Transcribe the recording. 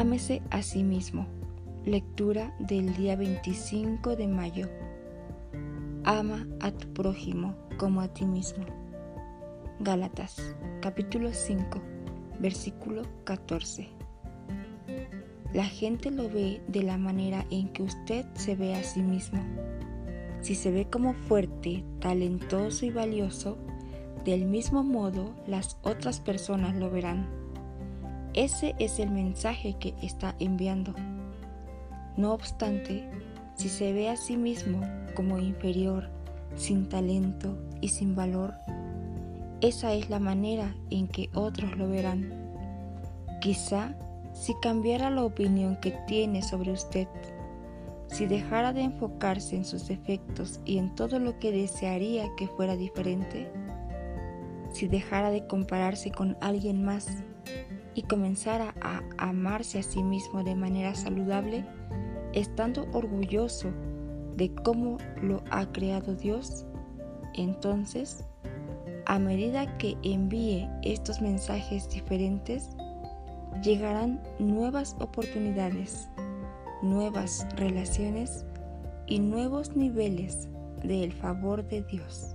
Ámese a sí mismo. Lectura del día 25 de mayo. Ama a tu prójimo como a ti mismo. Gálatas, capítulo 5, versículo 14. La gente lo ve de la manera en que usted se ve a sí mismo. Si se ve como fuerte, talentoso y valioso, del mismo modo las otras personas lo verán. Ese es el mensaje que está enviando. No obstante, si se ve a sí mismo como inferior, sin talento y sin valor, esa es la manera en que otros lo verán. Quizá si cambiara la opinión que tiene sobre usted, si dejara de enfocarse en sus defectos y en todo lo que desearía que fuera diferente, si dejara de compararse con alguien más y comenzara a amarse a sí mismo de manera saludable, estando orgulloso de cómo lo ha creado Dios, entonces, a medida que envíe estos mensajes diferentes, llegarán nuevas oportunidades, nuevas relaciones y nuevos niveles del favor de Dios.